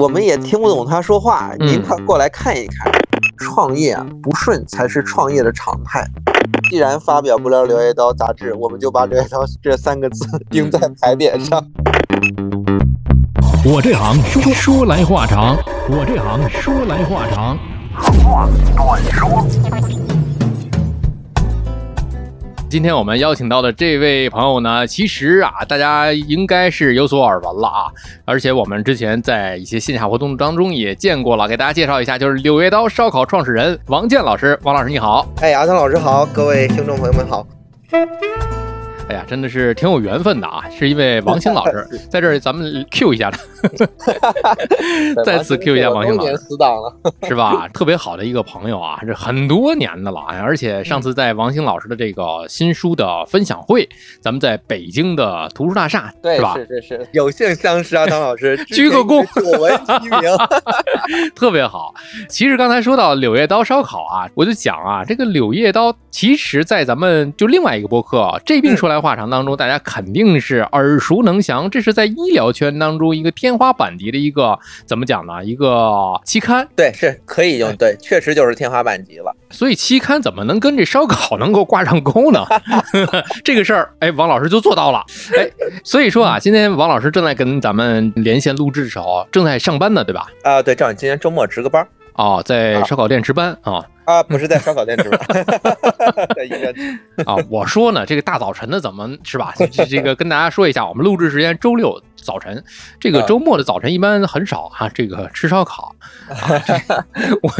我们也听不懂他说话。您快过来看一看，创业啊不顺才是创业的常态。既然发表不了《柳叶刀》杂志，我们就把《柳叶刀》这三个字 钉在牌匾上。我这行说说来话长，我这行说来话长。话短说。今天我们邀请到的这位朋友呢，其实啊，大家应该是有所耳闻了啊，而且我们之前在一些线下活动当中也见过了。给大家介绍一下，就是柳叶刀烧烤创始人王健老师。王老师你好，哎，阿腾老师好，各位听众朋友们好。哎呀，真的是挺有缘分的啊！是因为王兴老师 在这儿，咱们 Q 一下他，再次 Q 一下王兴老师，死党了，是吧？特别好的一个朋友啊，这很多年的了，而且上次在王兴老师的这个新书的分享会，咱们在北京的图书大厦，是吧？是是是，有幸相识啊，唐老师，鞠个躬，我闻其名，特别好。其实刚才说到柳叶刀烧烤啊，我就讲啊，这个柳叶刀，其实在咱们就另外一个播客这病说来。话长当中，大家肯定是耳熟能详。这是在医疗圈当中一个天花板级的一个怎么讲呢？一个期刊，对，是可以用，对，确实就是天花板级了。所以期刊怎么能跟这烧烤能够挂上钩呢？这个事儿，哎，王老师就做到了。哎，所以说啊，今天王老师正在跟咱们连线录制的时候，正在上班呢，对吧？啊，对，正好今天周末值个班。哦，在烧烤店值班啊。啊，不是在烧烤店吃吧？在医院啊。我说呢，这个大早晨的怎么是吧？这 这个跟大家说一下，我们录制时间周六早晨，这个周末的早晨一般很少哈。这个吃烧烤，我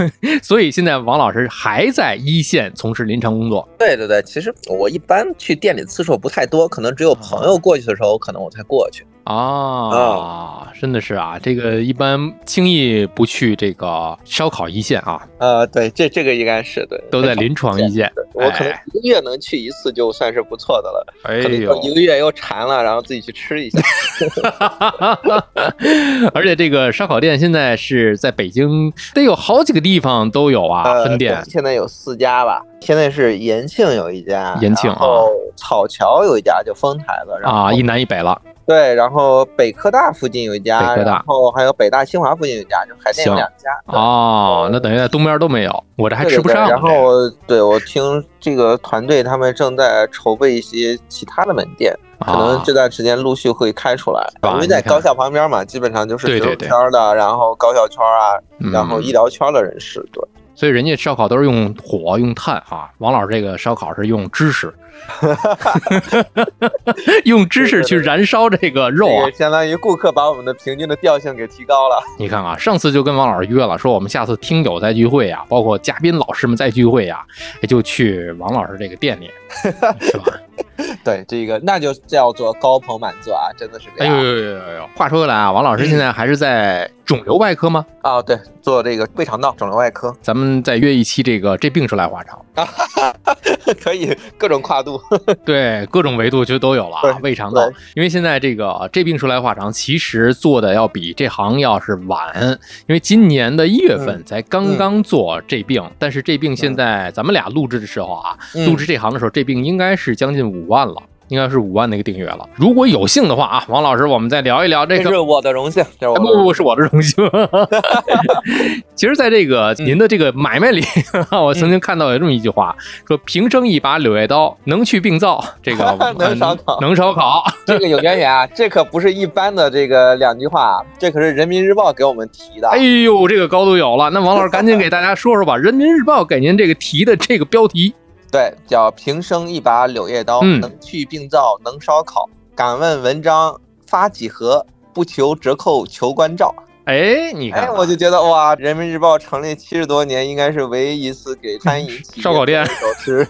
所以现在王老师还在一线从事临床工作。对对对，其实我一般去店里次数不太多，可能只有朋友过去的时候，可能我才过去。啊，真的是啊，这个一般轻易不去这个烧烤一线啊。呃，对，这这个应该是对，都在临床一线。我可能一个月能去一次就算是不错的了。哎呦，一个月又馋了，然后自己去吃一下。而且这个烧烤店现在是在北京，得有好几个地方都有啊，分店。现在有四家吧，现在是延庆有一家，延庆，啊草桥有一家，就丰台的，啊，一南一北了。对，然后北科大附近有一家，北科大，然后还有北大清华附近有一家，就海淀有两家。哦，那等于在东边都没有，我这还吃不上。然后，对我听这个团队他们正在筹备一些其他的门店，可能这段时间陆续会开出来。因为在高校旁边嘛，基本上就是学术圈的，然后高校圈啊，然后医疗圈的人士。对，所以人家烧烤都是用火用炭啊，王老师这个烧烤是用知识。用知识去燃烧这个肉啊，相当于顾客把我们的平均的调性给提高了。你看啊，上次就跟王老师约了，说我们下次听友再聚会呀，包括嘉宾老师们再聚会呀，就去王老师这个店里，是吧？对，这个那就叫做高朋满座啊，真的是这样。哎呦呦呦呦！话说回来啊，王老师现在还是在肿瘤外科吗？啊，对，做这个胃肠道肿瘤外科。咱们再约一期这个这病说来话长啊，可以各种跨度，对，各种维度就都有了啊。胃肠道，因为现在这个这病说来话长，其实做的要比这行要是晚，因为今年的一月份才刚刚做这病，但是这病现在咱们俩录制的时候啊，录制这行的时候，这病应该是将近五万了。应该是五万的一个订阅了。如果有幸的话啊，王老师，我们再聊一聊这个。这是我的荣幸，这不不不是我的荣幸。其实，在这个您的这个买卖里，我曾经看到有这么一句话，说平生一把柳叶刀，能去病灶，这个 能烧烤，能烧烤。这个有渊源啊，这可不是一般的这个两句话，这可是人民日报给我们提的。哎呦，这个高度有了。那王老师赶紧给大家说说吧，人民日报给您这个提的这个标题。对，叫平生一把柳叶刀，能去病灶，能烧烤。敢问文章发几何？不求折扣，求关照。哎，你看，我就觉得哇，人民日报成立七十多年，应该是唯一一次给餐饮 烧烤店手吃。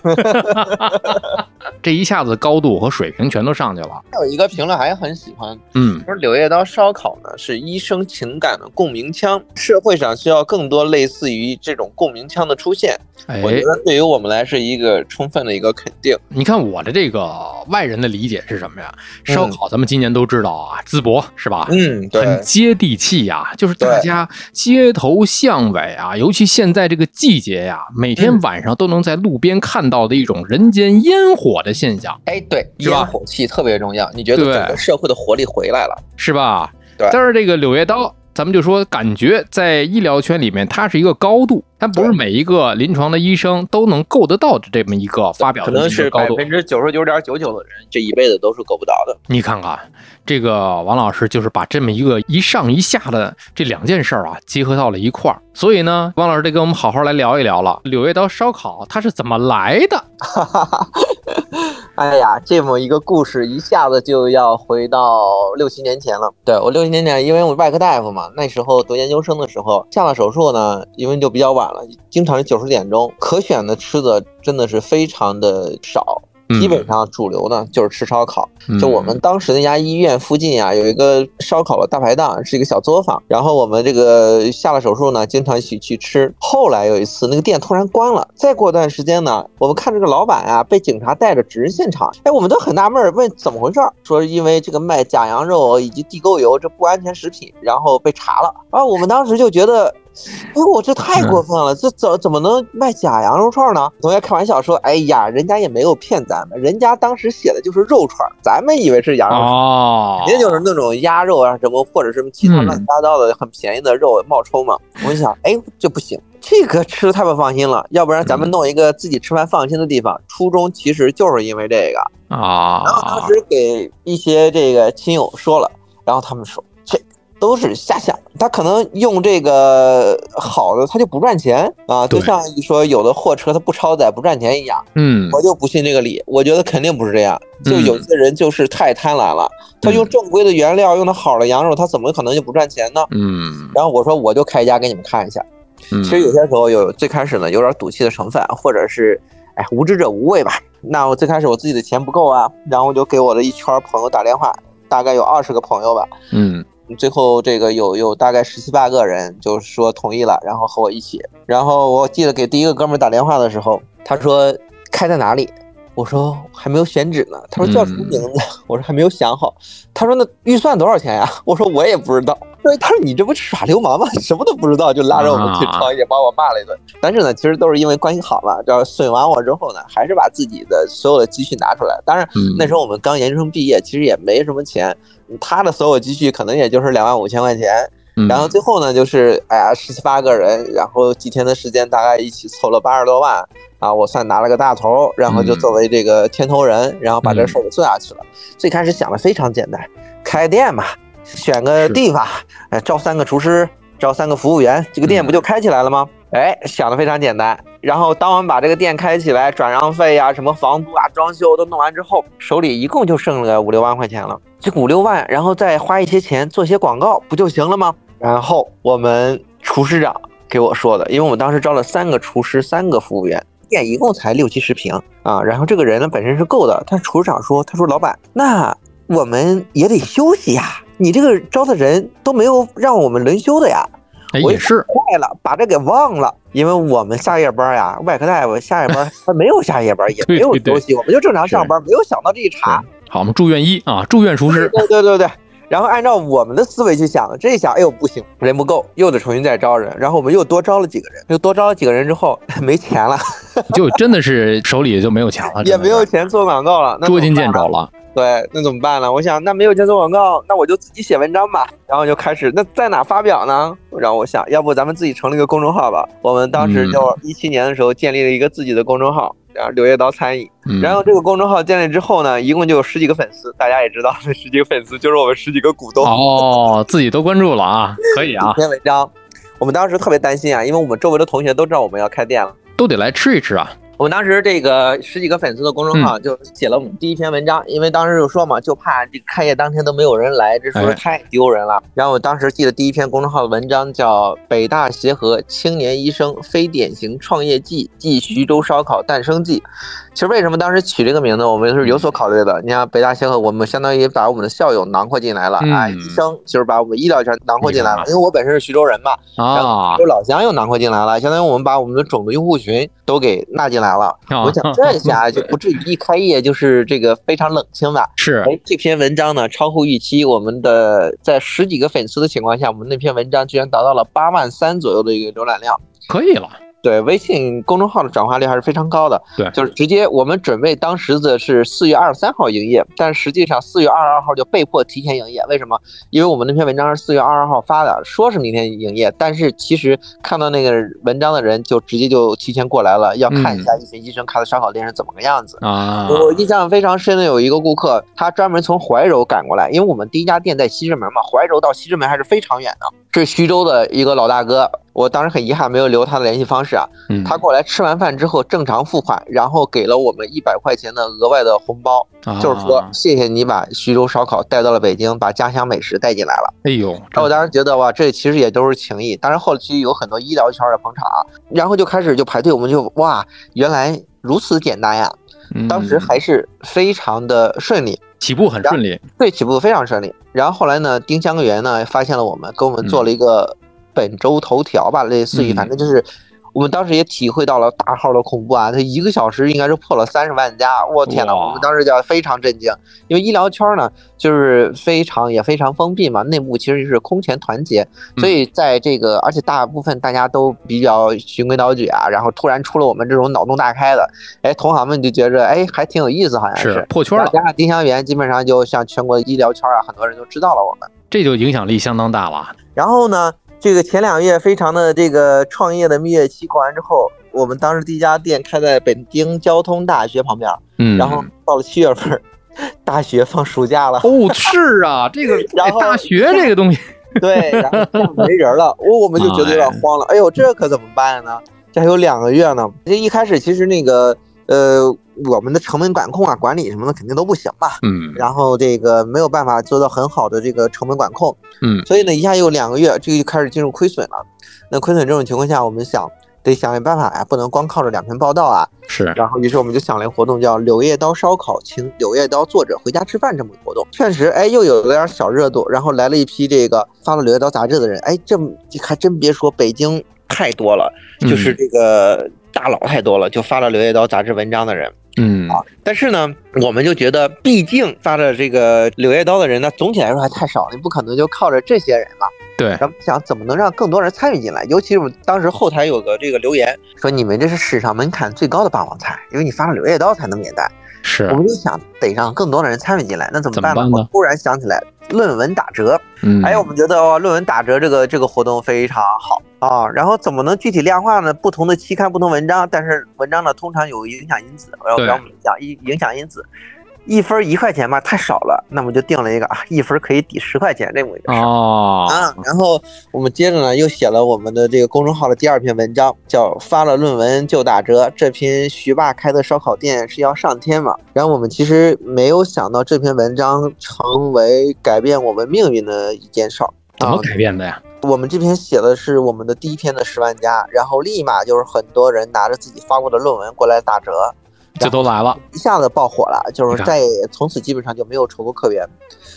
这一下子高度和水平全都上去了。还有一个评论还很喜欢，嗯，说柳叶刀烧烤呢是医生情感的共鸣腔，社会上需要更多类似于这种共鸣腔的出现。我觉得对于我们来是一个充分的一个肯定。你看我的这个外人的理解是什么呀？烧烤咱们今年都知道啊，淄博是吧？嗯，对，很接地气呀，就是大家街头巷尾啊，尤其现在这个季节呀，每天晚上都能在路边看到的一种人间烟火的现象。哎，对，烟火气特别重要。你觉得整个社会的活力回来了，是吧？对。但是这个柳叶刀。咱们就说，感觉在医疗圈里面，它是一个高度，它不是每一个临床的医生都能够得到的这么一个发表，可能是百分之九十九点九九的人这一辈子都是够不到的。你看看，这个王老师就是把这么一个一上一下的这两件事儿啊结合到了一块儿，所以呢，王老师得跟我们好好来聊一聊了。柳叶刀烧烤它是怎么来的？哎呀，这么一个故事一下子就要回到六七年前了。对我六七年前，因为我外科大夫嘛，那时候读研究生的时候下了手术呢，因为就比较晚了，经常是九十点钟，可选的吃的真的是非常的少。基本上主流呢就是吃烧烤，就我们当时那家医院附近啊有一个烧烤的大排档，是一个小作坊。然后我们这个下了手术呢，经常一起去吃。后来有一次那个店突然关了，再过段时间呢，我们看这个老板啊被警察带着指认现场，哎，我们都很纳闷，问怎么回事？说因为这个卖假羊肉以及地沟油这不安全食品，然后被查了。啊，我们当时就觉得。哎我这太过分了，这怎怎么能卖假羊肉串呢？同学开玩笑说：“哎呀，人家也没有骗咱们，人家当时写的就是肉串，咱们以为是羊肉串，肯定就是那种鸭肉啊什么，或者什么其他乱七八糟的很便宜的肉冒充嘛。”我想，哎，这不行，这个吃的太不放心了，要不然咱们弄一个自己吃饭放心的地方。初衷其实就是因为这个啊。然后当时给一些这个亲友说了，然后他们说。都是瞎想，他可能用这个好的，他就不赚钱啊，就像你说有的货车他不超载不赚钱一样。嗯，我就不信这个理，我觉得肯定不是这样。就有些人就是太贪婪了，他用正规的原料，用的好的羊肉，他怎么可能就不赚钱呢？嗯。然后我说我就开一家给你们看一下。其实有些时候有最开始呢有点赌气的成分，或者是哎无知者无畏吧。那我最开始我自己的钱不够啊，然后我就给我的一圈朋友打电话，大概有二十个朋友吧。嗯。最后这个有有大概十七八个人，就是说同意了，然后和我一起。然后我记得给第一个哥们打电话的时候，他说开在哪里？我说还没有选址呢。他说叫什么名字？我说还没有想好。他说那预算多少钱呀？我说我也不知道。他说你这不耍流氓吗？什么都不知道就拉着我们去创业，把我骂了一顿。但是呢，其实都是因为关系好嘛。这损完我之后呢，还是把自己的所有的积蓄拿出来。当然那时候我们刚研究生毕业，其实也没什么钱。他的所有积蓄可能也就是两万五千块钱。然后最后呢，就是哎呀十七八个人，然后几天的时间，大概一起凑了八十多万。啊，我算拿了个大头，然后就作为这个牵头人，然后把这事儿给做下去了。最开始想的非常简单，开店嘛，选个地方，哎，招三个厨师，招三个服务员，这个店不就开起来了吗？哎，想的非常简单。然后当我们把这个店开起来，转让费呀、什么房租啊、装修都弄完之后，手里一共就剩了五六万块钱了。这五六万，然后再花一些钱做些广告，不就行了吗？然后我们厨师长给我说的，因为我们当时招了三个厨师，三个服务员。店一共才六七十平啊，然后这个人呢本身是够的，但厨师长说，他说老板，那我们也得休息呀，你这个招的人都没有让我们轮休的呀，也是坏了，把这给忘了，因为我们下夜班呀，外科大夫下夜班他没有下夜班，也没有 休息，我们就正常上班，没有想到这一茬。好，我们住院医啊，住院厨师，对对对对。然后按照我们的思维去想，这一想，哎呦不行，人不够，又得重新再招人。然后我们又多招了几个人，又多招了几个人之后，没钱了，就真的是手里就没有钱了，也没有钱做广告了，捉襟见肘了。对，那怎么办呢？我想，那没有钱做广告，那我就自己写文章吧。然后就开始，那在哪发表呢？然后我想，要不咱们自己成立一个公众号吧。我们当时就一七年的时候建立了一个自己的公众号。然后柳叶刀餐饮，然后这个公众号建立之后呢，一共就有十几个粉丝。大家也知道，这十几个粉丝就是我们十几个股东哦，自己都关注了啊，可以啊。篇文章，我们当时特别担心啊，因为我们周围的同学都知道我们要开店了，都得来吃一吃啊。我们当时这个十几个粉丝的公众号就写了我们第一篇文章，因为当时就说嘛，就怕这开业当天都没有人来，这说太丢人了。然后我当时记得第一篇公众号的文章叫《北大协和青年医生非典型创业记暨徐州烧烤诞生记》。其实为什么当时取这个名字，我们是有所考虑的。你看北大协和，我们相当于把我们的校友囊括进来了啊，医生就是把我们医疗圈囊括进来了。因为我本身是徐州人嘛，啊，就老乡又囊括进来了，相当于我们把我们的种子用户群都给纳进来了。我想这下 就不至于一开业就是这个非常冷清吧？是。哎，这篇文章呢超乎预期，我们的在十几个粉丝的情况下，我们那篇文章居然达到了八万三左右的一个浏览量，可以了。对，微信公众号的转化率还是非常高的。对，就是直接我们准备当时的是四月二十三号营业，但实际上四月二十二号就被迫提前营业。为什么？因为我们那篇文章是四月二十二号发的，说是明天营业，但是其实看到那个文章的人就直接就提前过来了，要看一下一群医生开的烧烤店是怎么个样子啊。我印象非常深的有一个顾客，他专门从怀柔赶过来，因为我们第一家店在西直门嘛，怀柔到西直门还是非常远的。是徐州的一个老大哥，我当时很遗憾没有留他的联系方式啊。他过来吃完饭之后正常付款，然后给了我们一百块钱的额外的红包，就是说谢谢你把徐州烧烤带到了北京，把家乡美食带进来了。哎呦，我当时觉得哇，这其实也都是情谊。当然后期有很多医疗圈的捧场，然后就开始就排队，我们就哇，原来如此简单呀。当时还是非常的顺利。起步很顺利，对，起步非常顺利。然后后来呢，丁香园呢发现了我们，给我们做了一个本周头条吧，类似于，反正就是。我们当时也体会到了大号的恐怖啊！它一个小时应该是破了三十万加，我天呐，我们当时就非常震惊，因为医疗圈呢就是非常也非常封闭嘛，内部其实是空前团结，所以在这个而且大部分大家都比较循规蹈矩啊，然后突然出了我们这种脑洞大开的，哎，同行们就觉着哎还挺有意思，好像是破圈了。加上丁香园，基本上就像全国医疗圈啊，很多人都知道了我们，这就影响力相当大了。然后呢？这个前两个月非常的这个创业的蜜月期过完之后，我们当时第一家店开在北京交通大学旁边，嗯，然后到了七月份，大学放暑假了。哦，是啊，这个然后大学这个东西，对，然后没人了，我我们就觉得有点慌了。哎呦，这可怎么办呢？这还有两个月呢。这一开始其实那个。呃，我们的成本管控啊、管理什么的肯定都不行吧。嗯。然后这个没有办法做到很好的这个成本管控。嗯。所以呢，一下又两个月，这个就开始进入亏损了。那亏损这种情况下，我们想得想点办法呀，不能光靠着两篇报道啊。是。然后，于是我们就想了一个活动，叫“柳叶刀烧烤，请柳叶刀作者回家吃饭”这么个活动。确实，哎，又有了点小热度。然后来了一批这个发了《柳叶刀》杂志的人，哎，这还真别说，北京太多了，就是这个。大佬太多了，就发了《柳叶刀》杂志文章的人，嗯啊，但是呢，我们就觉得，毕竟发着这个《柳叶刀》的人呢，总体来说还太少，你不可能就靠着这些人嘛。对，咱们想怎么能让更多人参与进来？尤其是我当时后台有个这个留言说，你们这是史上门槛最高的霸王菜，因为你发了《柳叶刀》才能免单。是，我们就想得让更多的人参与进来，那怎么办呢？我突然想起来，论文打折。嗯，哎，我们觉得哦，论文打折这个这个活动非常好啊。然后怎么能具体量化呢？不同的期刊、不同文章，但是文章呢通常有影响因子，我要给我们讲影影响因子。一分一块钱吧，太少了，那么就定了一个啊，一分可以抵十块钱这么一个事儿啊。然后我们接着呢，又写了我们的这个公众号的第二篇文章，叫发了论文就打折。这篇徐爸开的烧烤店是要上天嘛？然后我们其实没有想到这篇文章成为改变我们命运的一件事儿。怎么改变的呀？我们这篇写的是我们的第一篇的十万加，然后立马就是很多人拿着自己发过的论文过来打折。这都来了，一下子爆火了，就是在从此基本上就没有愁过客源。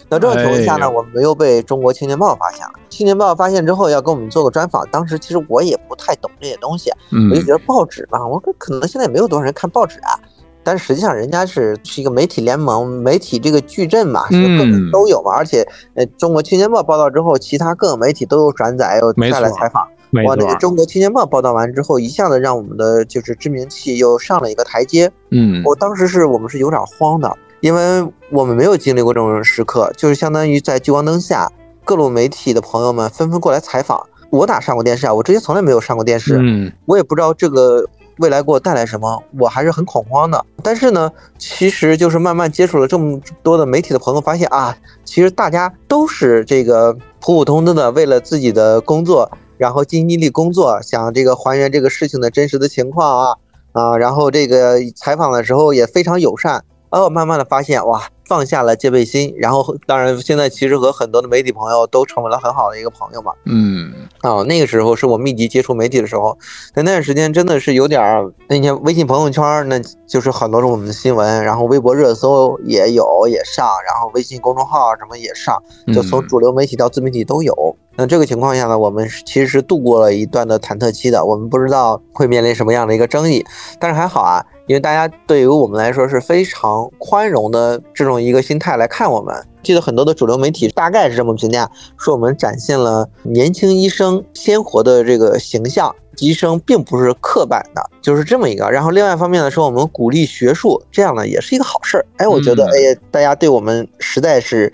那这种情况下呢，我们又被中国青年报发现了。青年报发现之后要跟我们做个专访，当时其实我也不太懂这些东西，我就觉得报纸嘛，我可能现在没有多少人看报纸啊。但实际上人家是是一个媒体联盟，媒体这个矩阵嘛，是各种都有嘛。而且呃，中国青年报报道之后，其他各个媒体都有转载，又带来采访。哇，那个中国青年报报道完之后，一下子让我们的就是知名气又上了一个台阶。嗯，我当时是我们是有点慌的，因为我们没有经历过这种时刻，就是相当于在聚光灯下，各路媒体的朋友们纷纷过来采访。我哪上过电视啊？我之前从来没有上过电视，嗯，我也不知道这个未来给我带来什么，我还是很恐慌的。但是呢，其实就是慢慢接触了这么多的媒体的朋友，发现啊，其实大家都是这个普普通通的，为了自己的工作。然后尽尽力工作，想这个还原这个事情的真实的情况啊啊，然后这个采访的时候也非常友善。哦，慢慢的发现哇，放下了戒备心，然后当然现在其实和很多的媒体朋友都成为了很好的一个朋友嘛。嗯，哦，那个时候是我密集接触媒体的时候，在那段时间真的是有点儿，那天微信朋友圈那就是很多是我们的新闻，然后微博热搜也有也上，然后微信公众号什么也上，就从主流媒体到自媒体都有。那这个情况下呢，我们其实是度过了一段的忐忑期的，我们不知道会面临什么样的一个争议，但是还好啊。因为大家对于我们来说是非常宽容的这种一个心态来看我们。记得很多的主流媒体大概是这么评价，说我们展现了年轻医生鲜活的这个形象，医生并不是刻板的，就是这么一个。然后另外一方面呢，说我们鼓励学术，这样呢也是一个好事儿。哎，我觉得哎，大家对我们实在是，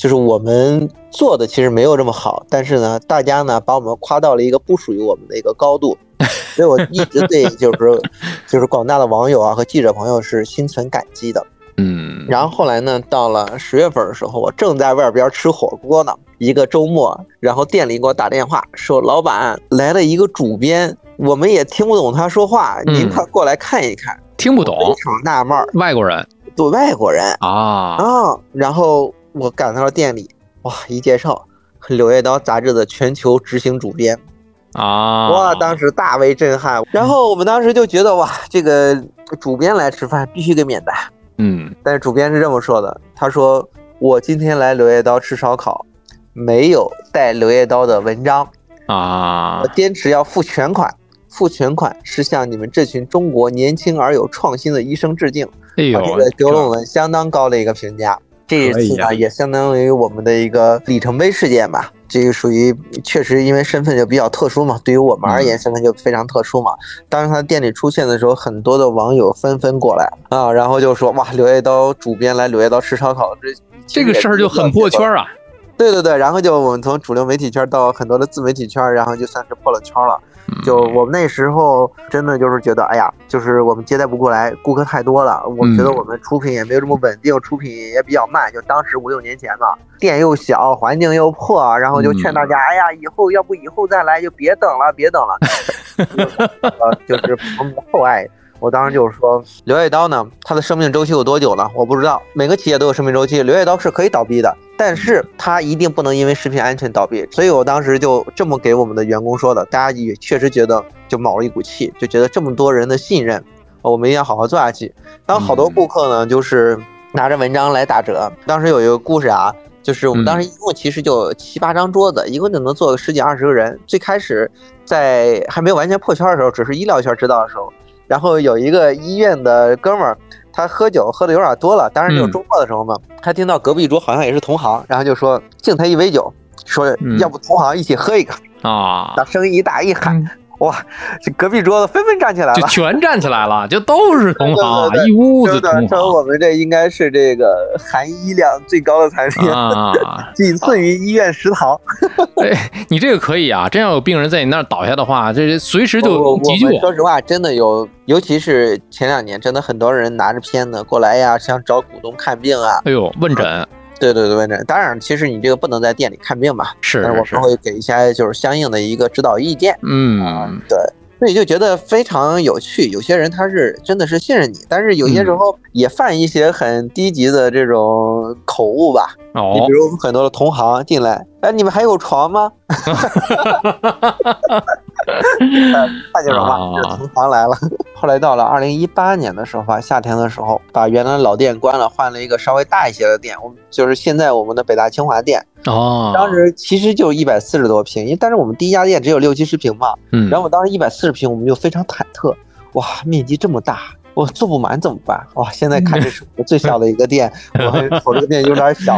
就是我们做的其实没有这么好，但是呢，大家呢把我们夸到了一个不属于我们的一个高度，所以我一直对就是就是广大的网友啊和记者朋友是心存感激的。嗯，然后后来呢，到了十月份的时候，我正在外边吃火锅呢，一个周末，然后店里给我打电话说，老板来了一个主编，我们也听不懂他说话，您快过来看一看。听不懂，非常纳闷，外国人，对外国人啊啊，然后我赶到了店里，哇，一介绍，《柳叶刀》杂志的全球执行主编啊，哇，当时大为震撼。然后我们当时就觉得，哇，这个主编来吃饭必须给免单。嗯，但是主编是这么说的，他说我今天来柳叶刀吃烧烤，没有带柳叶刀的文章啊，我坚持要付全款，付全款是向你们这群中国年轻而有创新的医生致敬。哎呦，这个给了我们相当高的一个评价。这一次呢，也相当于我们的一个里程碑事件吧。这个属于确实因为身份就比较特殊嘛，对于我们而言身份就非常特殊嘛。当时他店里出现的时候，很多的网友纷纷过来啊，然后就说哇，柳叶刀主编来柳叶刀吃烧烤，这这个事儿就很破圈啊。对对对，然后就我们从主流媒体圈到很多的自媒体圈，然后就算是破了圈了。就我们那时候真的就是觉得，哎呀，就是我们接待不过来，顾客太多了。我们觉得我们出品也没有这么稳定，出品也比较慢。就当时五六年前嘛，店又小，环境又破，然后就劝大家，哎呀，以后要不以后再来，就别等了，别等了。呃，就是我们的厚爱。我当时就是说，刘叶刀呢，它的生命周期有多久呢？我不知道，每个企业都有生命周期，刘叶刀是可以倒闭的，但是它一定不能因为食品安全倒闭。所以我当时就这么给我们的员工说的，大家也确实觉得就卯了一股气，就觉得这么多人的信任，我们一定要好好做下去。当好多顾客呢，就是拿着文章来打折。当时有一个故事啊，就是我们当时一共其实就七八张桌子，一共就能坐个十几二十个人。最开始在还没有完全破圈的时候，只是医疗圈知道的时候。然后有一个医院的哥们儿，他喝酒喝的有点多了，当然就是周末的时候嘛，他听到隔壁桌好像也是同行，然后就说敬他一杯酒，说要不同行一起喝一个。啊，把声音一大一喊。哇！这隔壁桌子纷纷站起来了，就全站起来了，就都是同行，一屋子同行。说我们这应该是这个含医量最高的餐厅啊，仅次于医院食堂。哎，你这个可以啊，真要有病人在你那儿倒下的话，这随时就急救。说实话，真的有，尤其是前两年，真的很多人拿着片子过来呀，想找股东看病啊。哎呦，问诊。对对对，问诊。当然，其实你这个不能在店里看病嘛，是，我们会给一些就是相应的一个指导意见。嗯，对，所以就觉得非常有趣。有些人他是真的是信任你，但是有些时候也犯一些很低级的这种口误吧。哦，你比如我们很多的同行进来，哎，你们还有床吗？那就是嘛，这同行来了。后来到了二零一八年的时候吧，夏天的时候，把原来的老店关了，换了一个稍微大一些的店。我们就是现在我们的北大清华店。哦，当时其实就一百四十多平，因为但是我们第一家店只有六七十平嘛。嗯。然后我当时一百四十平，我们就非常忐忑。哇，面积这么大，我做不满怎么办？哇，现在看这是我最小的一个店，我我这个店有点小。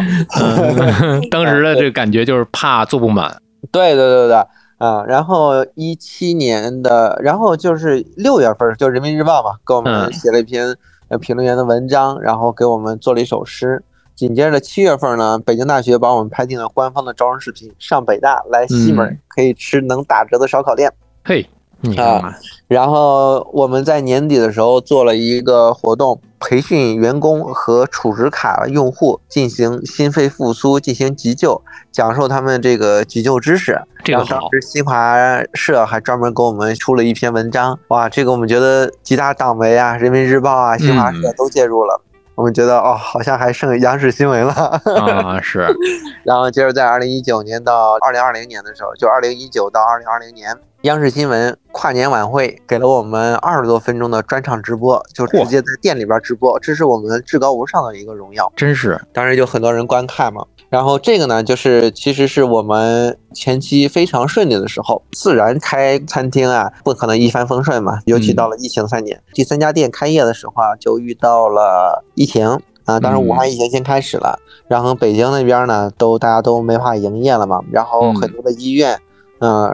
当时的这个感觉就是怕做不满。对对对对。啊，然后一七年的，然后就是六月份，就人民日报嘛，给我们写了一篇呃评论员的文章，然后给我们做了一首诗。紧接着七月份呢，北京大学把我们拍进了官方的招生视频，上北大来西门可以吃能打折的烧烤店。嘿。啊，然后我们在年底的时候做了一个活动，培训员工和储值卡用户进行心肺复苏、进行急救，讲授他们这个急救知识。这个当时新华社还专门给我们出了一篇文章，哇，这个我们觉得几大党媒啊、人民日报啊、新华社都介入了。我们觉得哦，好像还剩央视新闻了啊，是。然后接着在二零一九年到二零二零年的时候，就二零一九到二零二零年。央视新闻跨年晚会给了我们二十多分钟的专场直播，就直接在店里边直播，这是我们至高无上的一个荣耀，真是。当时就很多人观看嘛。然后这个呢，就是其实是我们前期非常顺利的时候，自然开餐厅啊，不可能一帆风顺嘛。尤其到了疫情三年，第三家店开业的时候啊，就遇到了疫情啊。当时武汉疫情先开始了，然后北京那边呢，都大家都没法营业了嘛。然后很多的医院，嗯，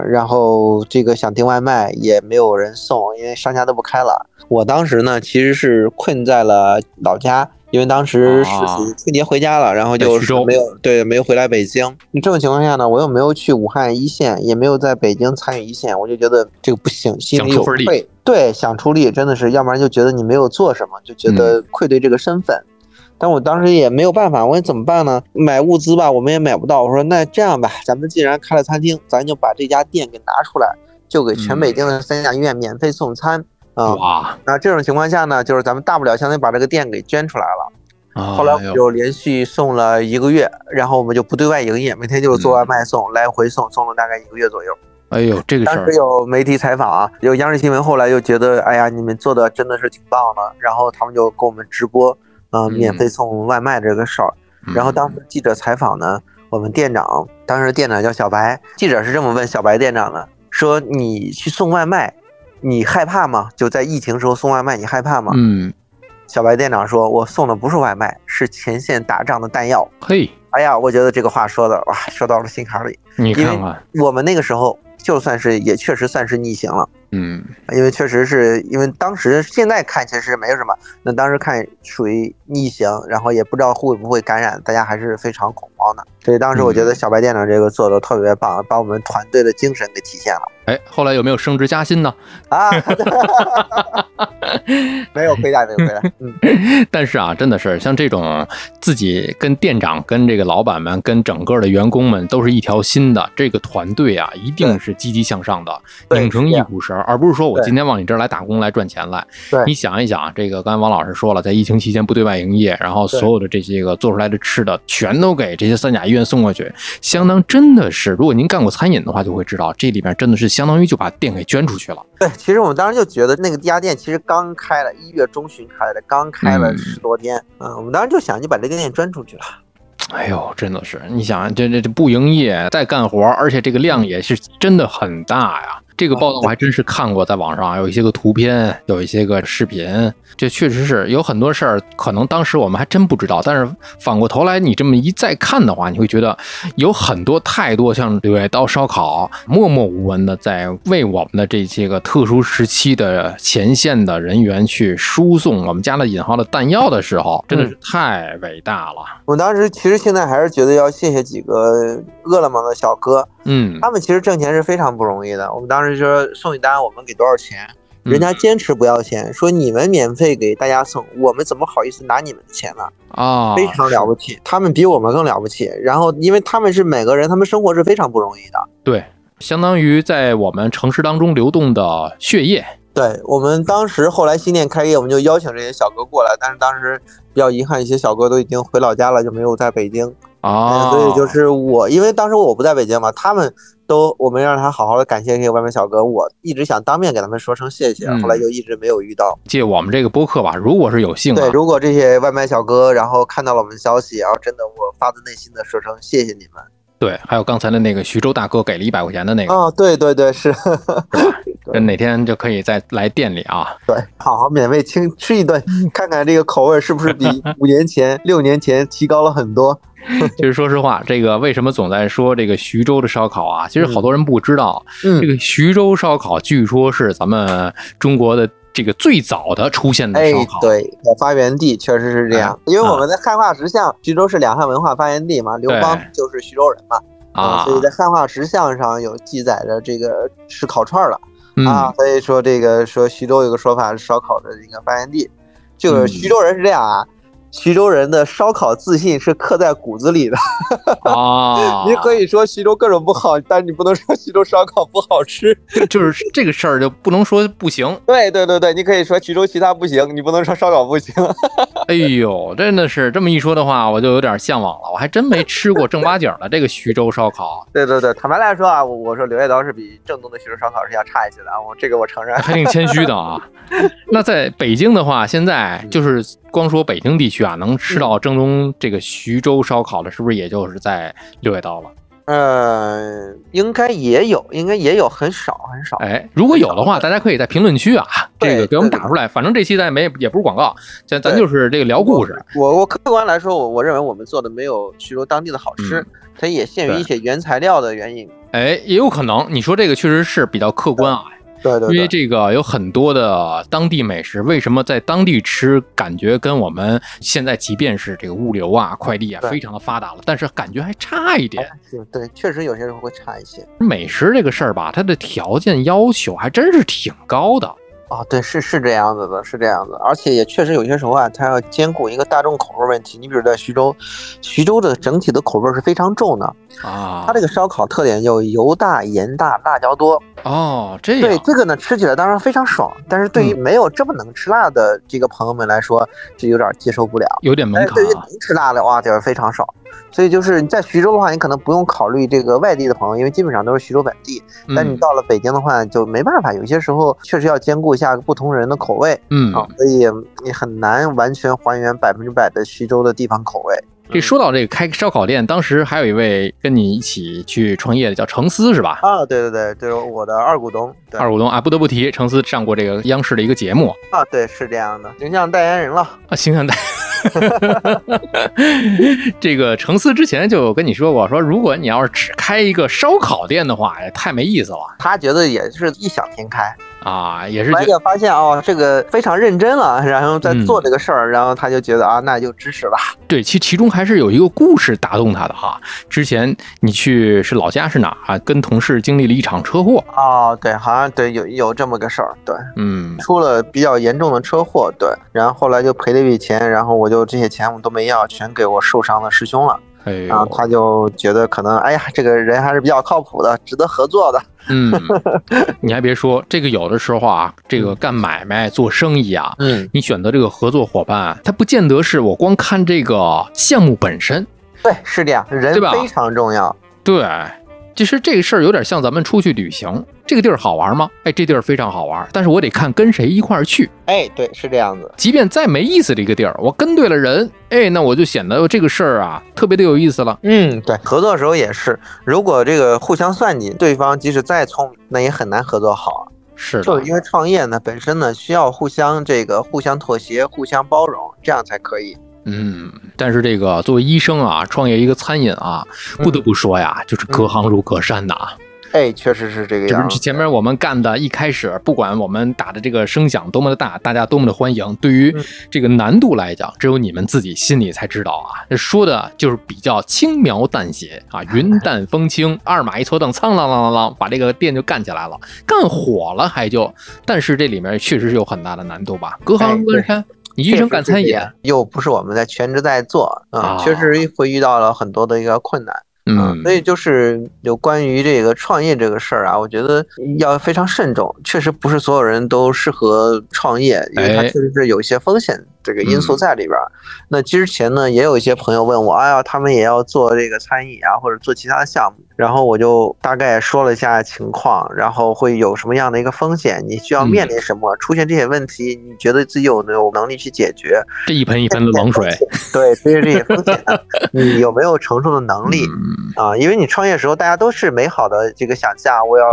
然后这个想订外卖也没有人送，因为商家都不开了。我当时呢，其实是困在了老家。因为当时是春节回家了，然后就没有对没有回来北京。你这种情况下呢，我又没有去武汉一线，也没有在北京参与一线，我就觉得这个不行，心里有愧。对，想出力真的是，要不然就觉得你没有做什么，就觉得愧对这个身份。但我当时也没有办法，我说怎么办呢？买物资吧，我们也买不到。我说那这样吧，咱们既然开了餐厅，咱就把这家店给拿出来，就给全北京的三甲医院免费送餐。啊，那这种情况下呢，就是咱们大不了相当于把这个店给捐出来了。后来我们就连续送了一个月，然后我们就不对外营业，每天就是做外卖送，来回送，送了大概一个月左右。哎呦，这个当时有媒体采访啊，有央视新闻后来又觉得，哎呀，你们做的真的是挺棒的，然后他们就给我们直播，嗯，免费送外卖这个事儿。然后当时记者采访呢，我们店长，当时店长叫小白，记者是这么问小白店长的，说你去送外卖。你害怕吗？就在疫情时候送外卖，你害怕吗？嗯，小白店长说：“我送的不是外卖，是前线打仗的弹药。”嘿，哎呀，我觉得这个话说的哇，说到了心坎里。你看看，我们那个时候就算是也确实算是逆行了。嗯，因为确实是因为当时现在看其实没有什么，那当时看属于逆行，然后也不知道会不会感染，大家还是非常恐慌的。所以当时我觉得小白店长这个做的特别棒，把我们团队的精神给体现了。哎，后来有没有升职加薪呢？啊，没有亏待，没有亏待。嗯，但是啊，真的是像这种自己跟店长、跟这个老板们、跟整个的员工们都是一条心的这个团队啊，一定是积极向上的，拧成一股绳。而不是说我今天往你这儿来打工来赚钱来。你想一想，这个刚才王老师说了，在疫情期间不对外营业，然后所有的这些个做出来的吃的全都给这些三甲医院送过去，相当真的是，如果您干过餐饮的话，就会知道这里边真的是相当于就把店给捐出去了。对，其实我们当时就觉得那个家店其实刚开了一月中旬开的，刚开了十多天，嗯，我们当时就想就把这个店捐出去了。哎呦，真的是，你想这这这不营业再干活，而且这个量也是真的很大呀。这个报道我还真是看过，在网上有一些个图片，有一些个视频，这确实是有很多事儿，可能当时我们还真不知道。但是反过头来，你这么一再看的话，你会觉得有很多太多像柳叶刀烧烤默默无闻的在为我们的这些个特殊时期的前线的人员去输送我们加了引号的弹药的时候，真的是太伟大了。我当时其实现在还是觉得要谢谢几个饿了么的小哥。嗯，他们其实挣钱是非常不容易的。我们当时说送一单，我们给多少钱，人家坚持不要钱，说你们免费给大家送，我们怎么好意思拿你们的钱呢？啊，非常了不起，他们比我们更了不起。然后，因为他们是每个人，他们生活是非常不容易的。对，相当于在我们城市当中流动的血液。对我们当时后来新店开业，我们就邀请这些小哥过来，但是当时比较遗憾，一些小哥都已经回老家了，就没有在北京。啊，所以就是我，因为当时我不在北京嘛，他们都我们让他好好的感谢这些外卖小哥，我一直想当面给他们说声谢谢，后来就一直没有遇到。借我们这个播客吧，如果是有幸，对，如果这些外卖小哥然后看到了我们的消息，然后真的我发自内心的说声谢谢你们。对，还有刚才的那个徐州大哥给了一百块钱的那个。哦，对对对，是，哪天就可以再来店里啊？对，好好免费清吃一顿，看看这个口味是不是比 五年前、六年前提高了很多。其实说实话，这个为什么总在说这个徐州的烧烤啊？其实好多人不知道，这个徐州烧烤据说是咱们中国的这个最早的出现的烧烤。对，发源地确实是这样，因为我们的汉化石像，徐州是两汉文化发源地嘛，刘邦就是徐州人嘛，啊，所以在汉化石像上有记载着这个吃烤串了啊，所以说这个说徐州有个说法是烧烤的一个发源地，就是徐州人是这样啊。徐州人的烧烤自信是刻在骨子里的 啊！你可以说徐州各种不好，但你不能说徐州烧烤不好吃。就是这个事儿就不能说不行。对对对对，你可以说徐州其他不行，你不能说烧烤不行。哎呦，真的是这么一说的话，我就有点向往了。我还真没吃过正八经的这个徐州烧烤。对对对，坦白来说啊，我我说刘叶刀是比正宗的徐州烧烤是要差一些的啊，我这个我承认。还挺谦虚的啊。那在北京的话，现在就是光说北京地区啊，能吃到正宗这个徐州烧烤的，是不是也就是在六月刀了？呃，应该也有，应该也有，很少很少。哎，如果有的话，大家可以在评论区啊，这个给我们打出来。反正这期咱没也不是广告，咱咱就是这个聊故事。我我客观来说，我我认为我们做的没有徐州当地的好吃，它也限于一些原材料的原因。哎，也有可能，你说这个确实是比较客观啊。对对，因为这个有很多的当地美食，为什么在当地吃感觉跟我们现在即便是这个物流啊、快递啊非常的发达了，但是感觉还差一点。对，确实有些时候会差一些。美食这个事儿吧，它的条件要求还真是挺高的。啊，对，是是这样子的，是这样子，而且也确实有些时候啊，它要兼顾一个大众口味问题。你比如在徐州，徐州的整体的口味是非常重的啊。它这个烧烤特点就油大、盐大、辣椒多。哦，这对这个呢，吃起来当然非常爽，但是对于没有这么能吃辣的这个朋友们来说，就有点接受不了，有点门槛。对于能吃辣的哇，就是非常少。所以就是你在徐州的话，你可能不用考虑这个外地的朋友，因为基本上都是徐州本地。但你到了北京的话，就没办法，有些时候确实要兼顾一下不同人的口味。嗯啊，所以你很难完全还原百分之百的徐州的地方口味。这说到这个开烧烤店，当时还有一位跟你一起去创业的叫程思是吧？啊，对对对，就是我的二股东。二股东啊，不得不提，程思上过这个央视的一个节目啊，对，是这样的，形象代言人了啊，形象代。这个程思之前就跟你说过，说如果你要是只开一个烧烤店的话，也太没意思了。他觉得也是异想天开。啊，也是，而且发现哦，这个非常认真了，然后在做这个事儿，然后他就觉得啊，那就支持吧。对，其其中还是有一个故事打动他的哈。之前你去是老家是哪啊？跟同事经历了一场车祸。哦，对，好像对，有有这么个事儿，对，嗯，出了比较严重的车祸，对，然后后来就赔了一笔钱，然后我就这些钱我都没要，全给我受伤的师兄了。然后他就觉得可能，哎呀，这个人还是比较靠谱的，值得合作的。嗯，你还别说，这个有的时候啊，这个干买卖做生意啊，嗯，你选择这个合作伙伴，他不见得是我光看这个项目本身。对，是这样，人非常重要。对。其实这个事儿有点像咱们出去旅行，这个地儿好玩吗？哎，这地儿非常好玩，但是我得看跟谁一块儿去。哎，对，是这样子。即便再没意思的一个地儿，我跟对了人，哎，那我就显得这个事儿啊特别的有意思了。嗯，对，合作的时候也是，如果这个互相算计，对方即使再聪明，那也很难合作好。是，就是因为创业呢，本身呢需要互相这个互相妥协、互相包容，这样才可以。嗯，但是这个作为医生啊，创业一个餐饮啊，不得不说呀，就是隔行如隔山呐。哎，确实是这个样。前面我们干的，一开始不管我们打的这个声响多么的大，大家多么的欢迎，对于这个难度来讲，只有你们自己心里才知道啊。这说的就是比较轻描淡写啊，云淡风轻，二马一搓蹬，苍啷啷啷啷，把这个店就干起来了，干火了还就。但是这里面确实是有很大的难度吧？隔行如隔山。你医生干餐饮，又不是我们在全职在做啊，确实会遇到了很多的一个困难。嗯，所以就是有关于这个创业这个事儿啊，我觉得要非常慎重。确实不是所有人都适合创业，因为它确实是有一些风险这个因素在里边。那之前呢，也有一些朋友问我，哎呀，他们也要做这个餐饮啊，或者做其他的项目。然后我就大概说了一下情况，然后会有什么样的一个风险，你需要面临什么，出现这些问题，你觉得自己有没有能力去解决？这一盆一盆的冷水，对，对于这些风险，你有没有承受的能力啊？因为你创业时候大家都是美好的这个想象，我要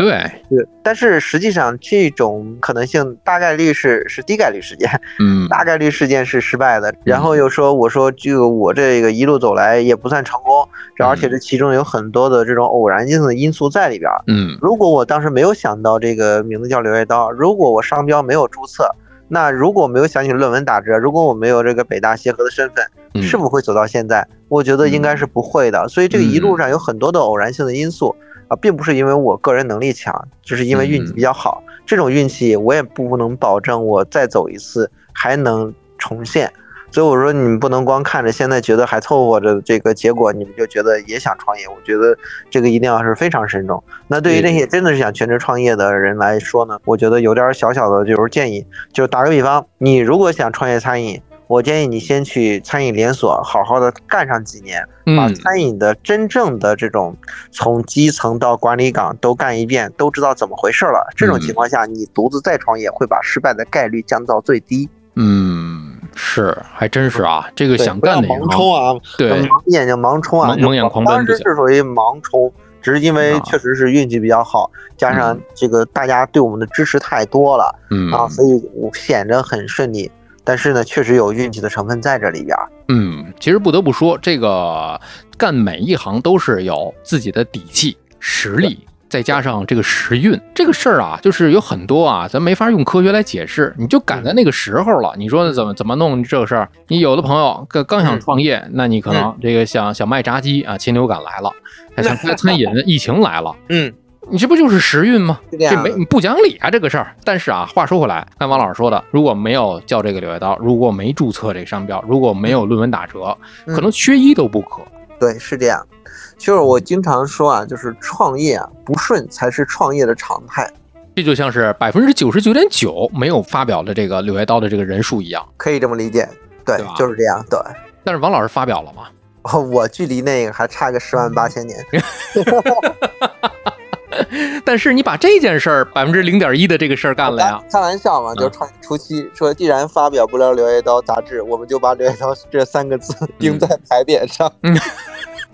对，但是实际上这种可能性大概率是是低概率事件，嗯，大概率事件是失败的。然后又说，我说这个我这个一路走来也不算成功，而且这其中有很多的这种。偶然性的因素在里边，嗯，如果我当时没有想到这个名字叫刘叶刀，如果我商标没有注册，那如果没有想起论文打折，如果我没有这个北大协和的身份，是否会走到现在？我觉得应该是不会的。所以这个一路上有很多的偶然性的因素啊，并不是因为我个人能力强，就是因为运气比较好。这种运气我也不能保证我再走一次还能重现。所以我说，你们不能光看着现在觉得还凑合着这个结果，你们就觉得也想创业。我觉得这个一定要是非常慎重。那对于那些真的是想全职创业的人来说呢，我觉得有点小小的就是建议，就打个比方，你如果想创业餐饮，我建议你先去餐饮连锁好好的干上几年，把餐饮的真正的这种从基层到管理岗都干一遍，都知道怎么回事了。这种情况下，你独自再创业会把失败的概率降到最低。嗯，是，还真是啊。这个想干的盲冲啊，对，盲眼睛盲冲啊，蒙眼狂奔。当时是属于盲冲，只是因为确实是运气比较好，加上这个大家对我们的支持太多了，嗯啊，所以显得很顺利。但是呢，确实有运气的成分在这里边。嗯，其实不得不说，这个干每一行都是有自己的底气、实力，再加上这个时运。这个事儿啊，就是有很多啊，咱没法用科学来解释。你就赶在那个时候了，你说怎么怎么弄这个事儿？你有的朋友刚刚想创业，那你可能这个想想卖炸鸡啊，禽流感来了；还 想开餐饮，疫情来了。嗯。你这不就是时运吗？这没不讲理啊，这个事儿。但是啊，话说回来，看王老师说的，如果没有叫这个柳叶刀，如果没注册这个商标，如果没有论文打折，可能缺一都不可。对，是这样。就是我经常说啊，就是创业啊，不顺才是创业的常态。这就像是百分之九十九点九没有发表的这个柳叶刀的这个人数一样，可以这么理解。对，就是这样。对。但是王老师发表了吗？我距离那个还差个十万八千年。但是你把这件事儿百分之零点一的这个事儿干了呀？开玩笑嘛，就创初期说，既然发表不了《柳叶刀》杂志，我们就把《柳叶刀》这三个字 钉在牌匾上。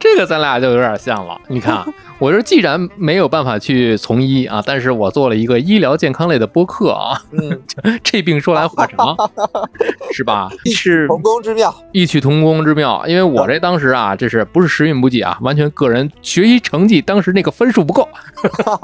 这个咱俩就有点像了。你看，我说既然没有办法去从医啊，但是我做了一个医疗健康类的播客啊。嗯，这病说来话长，是吧？异曲同工之妙，异曲同工之妙。因为我这当时啊，这是不是时运不济啊？完全个人学习成绩当时那个分数不够。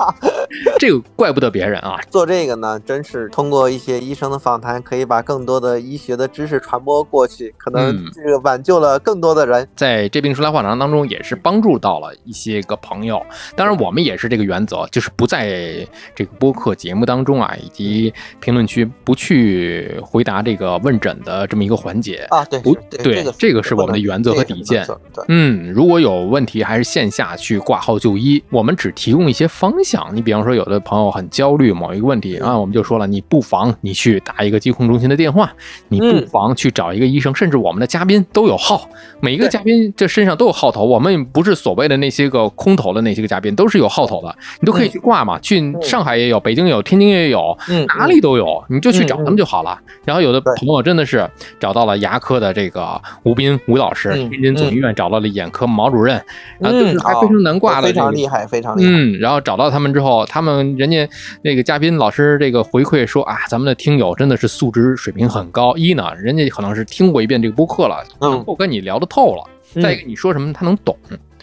这个怪不得别人啊。做这个呢，真是通过一些医生的访谈，可以把更多的医学的知识传播过去，可能这个挽救了更多的人。在这病说来话长当中。也是帮助到了一些个朋友，当然我们也是这个原则，就是不在这个播客节目当中啊，以及评论区不去回答这个问诊的这么一个环节啊。对，不对，这个是我们的原则和底线。嗯，如果有问题，还是线下去挂号就医，我们只提供一些方向。你比方说，有的朋友很焦虑某一个问题啊，我们就说了，你不妨你去打一个疾控中心的电话，你不妨去找一个医生，甚至我们的嘉宾都有号，每一个嘉宾这身上都有号头。我们不是所谓的那些个空头的那些个嘉宾，都是有号头的，你都可以去挂嘛。去上海也有，北京有，天津也有，哪里都有，你就去找他们就好了。然后有的朋友真的是找到了牙科的这个吴斌吴老师，天津总医院找到了眼科毛主任，然后就是还非常难挂的，非常厉害，非常厉害。嗯，然后找到他们之后，他们人家那个嘉宾老师这个回馈说啊，咱们的听友真的是素质水平很高。一呢，人家可能是听过一遍这个播客了，能够跟你聊得透了。再一个，你说什么他能懂，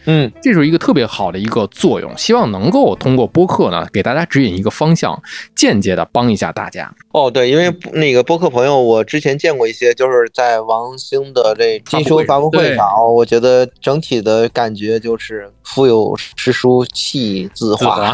嗯，这是一个特别好的一个作用。希望能够通过播客呢，给大家指引一个方向，间接的帮一下大家。哦，对，因为那个播客朋友，我之前见过一些，就是在王兴的这金书发布会上，我觉得整体的感觉就是腹有诗书气自华。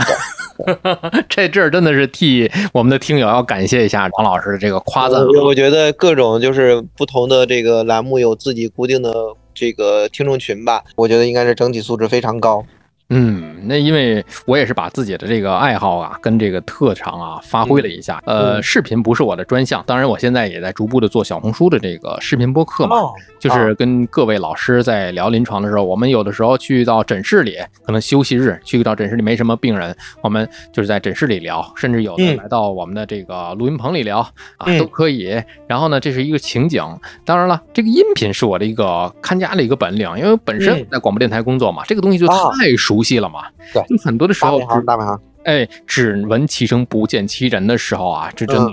这阵儿真的是替我们的听友要感谢一下王老师的这个夸赞。我觉得各种就是不同的这个栏目有自己固定的。这个听众群吧，我觉得应该是整体素质非常高。嗯，那因为我也是把自己的这个爱好啊，跟这个特长啊发挥了一下。呃，视频不是我的专项，当然我现在也在逐步的做小红书的这个视频播客嘛，就是跟各位老师在聊临床的时候，我们有的时候去到诊室里，可能休息日去到诊室里没什么病人，我们就是在诊室里聊，甚至有的来到我们的这个录音棚里聊啊，都可以。然后呢，这是一个情景。当然了，这个音频是我的一个看家的一个本领，因为本身在广播电台工作嘛，这个东西就太熟。熟悉了嘛？对，就很多的时候，大本行，哎，只闻其声不见其人的时候啊，这真的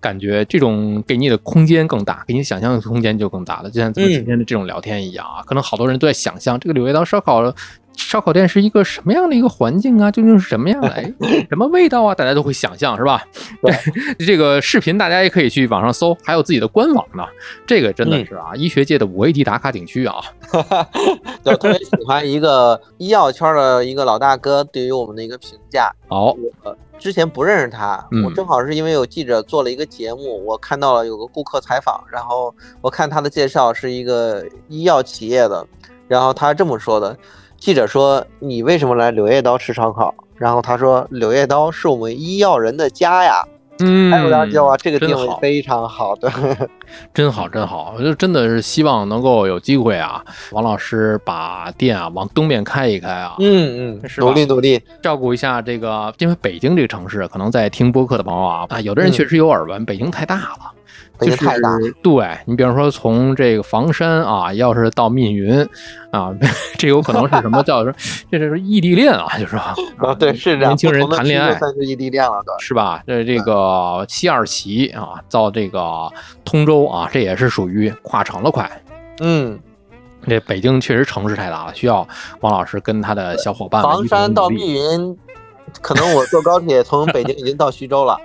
感觉这种给你的空间更大，给你想象的空间就更大了。就像咱们今天的这种聊天一样啊，可能好多人都在想象这个柳叶刀烧烤。烧烤店是一个什么样的一个环境啊？究竟是什么样的？哎，什么味道啊？大家都会想象是吧？对，这个视频大家也可以去网上搜，还有自己的官网呢。这个真的是啊，医学界的五 A 级打卡景区啊。就特别喜欢一个医药圈的一个老大哥对于我们的一个评价。哦，我之前不认识他，我正好是因为有记者做了一个节目，我看到了有个顾客采访，然后我看他的介绍是一个医药企业的，然后他这么说的。记者说：“你为什么来柳叶刀吃烧烤？”然后他说：“柳叶刀是我们医药人的家呀。”嗯，还有两九啊，这个定位非常好的，真好真好，我就真的是希望能够有机会啊，王老师把店啊往东面开一开啊，嗯嗯，努力努力，照顾一下这个，因为北京这个城市，可能在听播客的朋友啊啊，有的人确实有耳闻，北京太大了。就是对你，比方说从这个房山啊，要是到密云啊，这有可能是什么叫说，这是异地恋啊，就是说啊，对，是这样年轻人谈恋爱算是异地恋了，对，是吧？这这个西二旗啊，到这个通州啊，这也是属于跨城了，快。嗯，这北京确实城市太大了，需要王老师跟他的小伙伴。房山到密云，可能我坐高铁从北京已经到徐州了，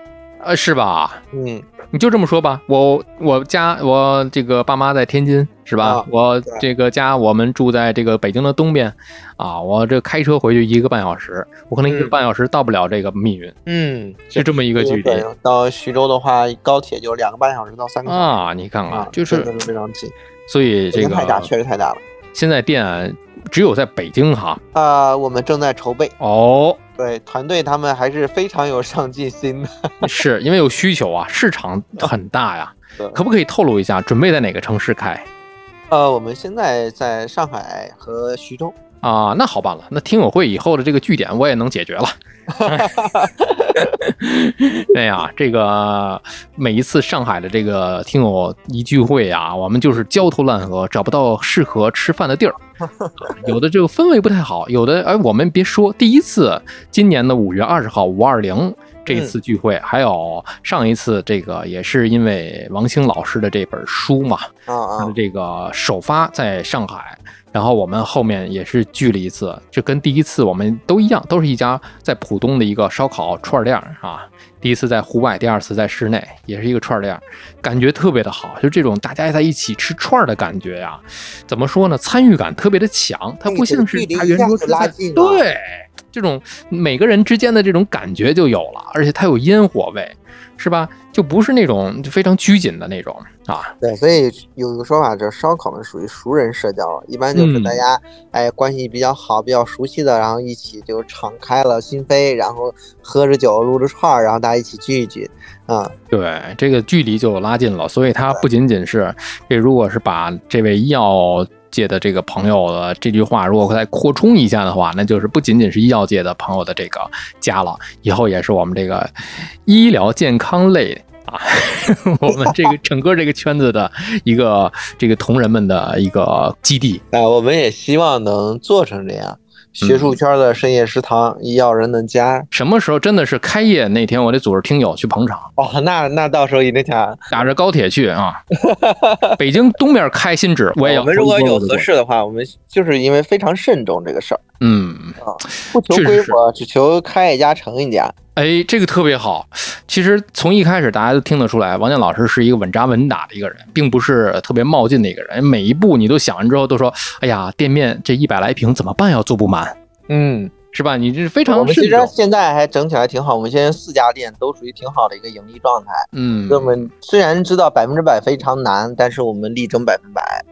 呃，是吧？嗯。你就这么说吧，我我家我这个爸妈在天津是吧？我这个家我们住在这个北京的东边，啊，我这开车回去一个半小时，我可能一个半小时到不了这个密云，嗯，就这么一个距离。到徐州的话，高铁就两个半小时到三个啊，你看看，啊就是非常近。所以这个太大，确实太大了。现在店只有在北京哈，啊，我们正在筹备哦。对团队，他们还是非常有上进心的，是因为有需求啊，市场很大呀。可不可以透露一下，准备在哪个城市开？呃，我们现在在上海和徐州。啊，那好办了，那听友会以后的这个据点我也能解决了。哎呀，这个每一次上海的这个听友一聚会啊，我们就是焦头烂额，找不到适合吃饭的地儿。有的这个氛围不太好，有的哎，我们别说，第一次今年的五月二十号五二零这次聚会，还有上一次这个也是因为王兴老师的这本书嘛，啊啊，这个首发在上海。然后我们后面也是聚了一次，这跟第一次我们都一样，都是一家在浦东的一个烧烤串店啊。第一次在户外，第二次在室内，也是一个串店，感觉特别的好。就这种大家在一起吃串的感觉呀，怎么说呢？参与感特别的强，它不像是它圆桌拉近，对，这种每个人之间的这种感觉就有了，而且它有烟火味。是吧？就不是那种非常拘谨的那种啊。对，所以有一个说法，这烧烤呢属于熟人社交，一般就是大家哎关系比较好、比较熟悉的，然后一起就敞开了心扉，然后喝着酒、撸着串儿，然后大家一起聚一聚啊。对，这个距离就拉近了。所以它不仅仅是这，如果是把这位医药。界的这个朋友的这句话，如果再扩充一下的话，那就是不仅仅是医药界的朋友的这个家了，以后也是我们这个医疗健康类 啊，我们这个整个这个圈子的一个这个同仁们的一个基地啊，我们也希望能做成这样。学术圈的深夜食堂，医药人的家，什么时候真的是开业那天，我得组织听友去捧场哦。那那到时候一定想 打着高铁去啊。北京东面开新址，我也要。我们如果有合适的话，我们就是因为非常慎重这个事儿。嗯啊，不求规模，只求开一家成一家。哎，这个特别好。其实从一开始大家都听得出来，王健老师是一个稳扎稳打的一个人，并不是特别冒进的一个人。每一步你都想完之后，都说：“哎呀，店面这一百来平怎么办？要做不满。”嗯，是吧？你这是非常。我们其实现在还整起来挺好。我们现在四家店都属于挺好的一个盈利状态。嗯，我们虽然知道百分之百非常难，但是我们力争百分百。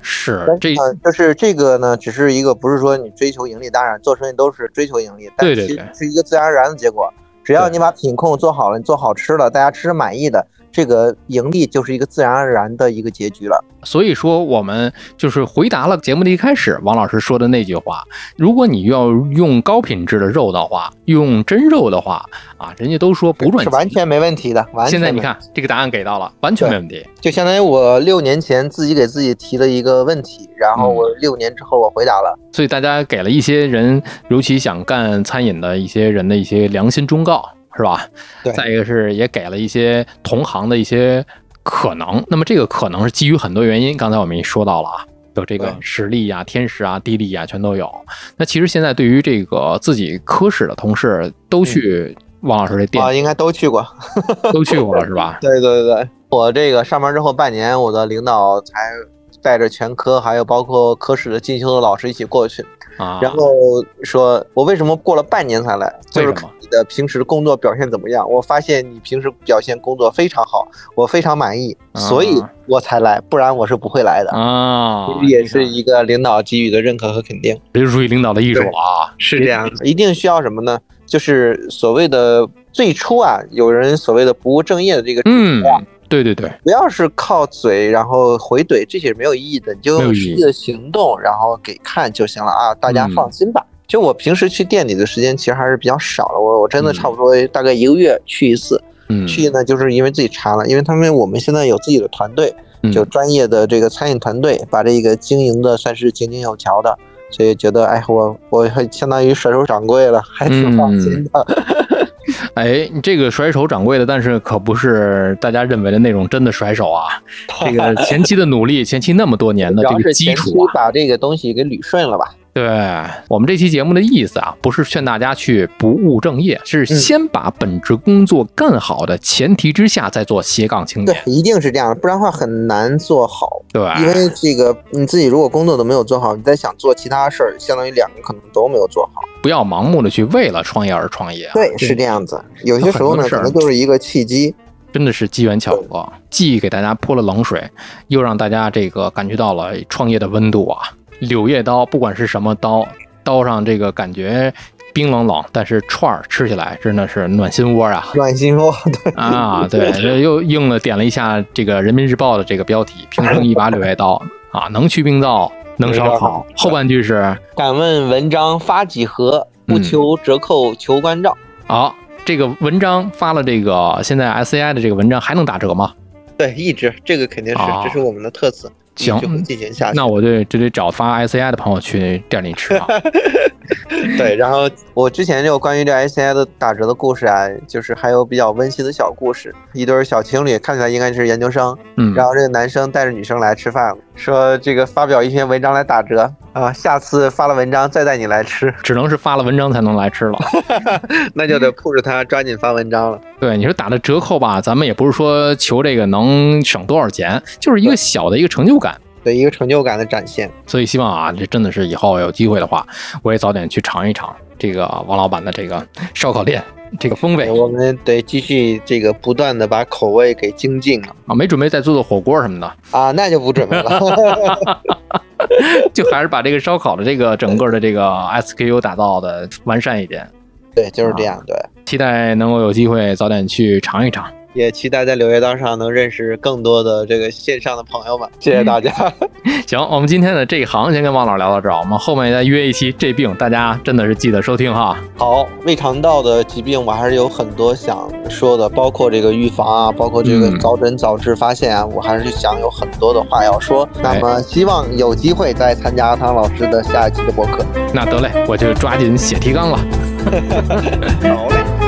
是，这就是这个呢，只是一个不是说你追求盈利，当然做生意都是追求盈利，但其实是一个自然而然的结果。只要你把品控做好了，你做好吃了，大家吃着满意的。这个盈利就是一个自然而然的一个结局了。所以说，我们就是回答了节目的一开始王老师说的那句话：如果你要用高品质的肉的话，用真肉的话啊，人家都说不赚钱，是完全没问题的。完现在你看这个答案给到了，完全没问题。就相当于我六年前自己给自己提的一个问题，然后我六年之后我回答了。所以大家给了一些人，尤其想干餐饮的一些人的一些良心忠告。是吧？对。再一个是也给了一些同行的一些可能，那么这个可能是基于很多原因。刚才我们也说到了啊，有这个实力呀、天时啊、地利啊，全都有。那其实现在对于这个自己科室的同事，都去王老师这店啊，应该都去过，都去过了 是吧？对对对对，我这个上班之后半年，我的领导才带着全科，还有包括科室的进修的老师一起过去。啊，然后说，我为什么过了半年才来？就是看你的平时工作表现怎么样。我发现你平时表现工作非常好，我非常满意，所以我才来，不然我是不会来的啊。也是一个领导给予的认可和肯定，这是属于领导的艺术啊。是这样，一定需要什么呢？就是所谓的最初啊，有人所谓的不务正业的这个嗯，对对对，不要是靠嘴然后回怼，这些是没有意义的，你就用实际的行动，然后给看就行了啊，大家放心吧。就我平时去店里的时间其实还是比较少的，我我真的差不多大概一个月去一次。嗯，去呢就是因为自己馋了，因为他们我们现在有自己的团队，就专业的这个餐饮团队，把这个经营的算是井井有条的，所以觉得哎，我我还相当于甩手掌柜了，还挺放心的。哎，你这个甩手掌柜的，但是可不是大家认为的那种真的甩手啊。这个前期的努力，前期那么多年的这个基础啊，把这个东西给捋顺了吧。对我们这期节目的意思啊，不是劝大家去不务正业，是先把本职工作干好的前提之下再做斜杠青年。对，一定是这样，不然的话很难做好。对，因为这个你自己如果工作都没有做好，你再想做其他事儿，相当于两个可能都没有做好。不要盲目的去为了创业而创业。对，是这样子。有些时候呢，可能就是一个契机，真的是机缘巧合，既给大家泼了冷水，又让大家这个感觉到了创业的温度啊。柳叶刀，不管是什么刀，刀上这个感觉冰冷冷，但是串儿吃起来真的是暖心窝啊！暖心窝，对啊，对，又应了点了一下这个人民日报的这个标题：平生一把柳叶刀啊，能去病灶，能烧烤。后半句是：敢问文章发几何？不求折扣，求关照。好，这个文章发了，这个现在 S C I 的这个文章还能打折吗？对，一直这个肯定是，这是我们的特色。行，进行下去。那我就就得找发 S I 的朋友去店里吃啊。对，然后我之前就关于这 S I 的打折的故事啊，就是还有比较温馨的小故事。一对小情侣看起来应该是研究生，嗯，然后这个男生带着女生来吃饭，说这个发表一篇文章来打折啊，下次发了文章再带你来吃，只能是发了文章才能来吃了。那就得迫着他抓紧发文章了。对，你说打的折扣吧，咱们也不是说求这个能省多少钱，就是一个小的一个成就感。对一个成就感的展现，所以希望啊，这真的是以后有机会的话，我也早点去尝一尝这个王老板的这个烧烤店这个风味。我们得继续这个不断的把口味给精进了啊，没准备再做做火锅什么的啊，那就不准备了，就还是把这个烧烤的这个整个的这个 SKU 打造的完善一点。对，就是这样。对，期待能够有机会早点去尝一尝。也期待在柳叶刀上能认识更多的这个线上的朋友们，谢谢大家。行，我们今天的这一行先跟王老聊到这儿，我们后面再约一期这病，大家真的是记得收听哈。好，胃肠道的疾病我还是有很多想说的，包括这个预防啊，包括这个早诊早治发现啊，我还是想有很多的话要说。那么希望有机会再参加阿汤老师的下一期的播客。那得嘞，我就抓紧写提纲了。好嘞。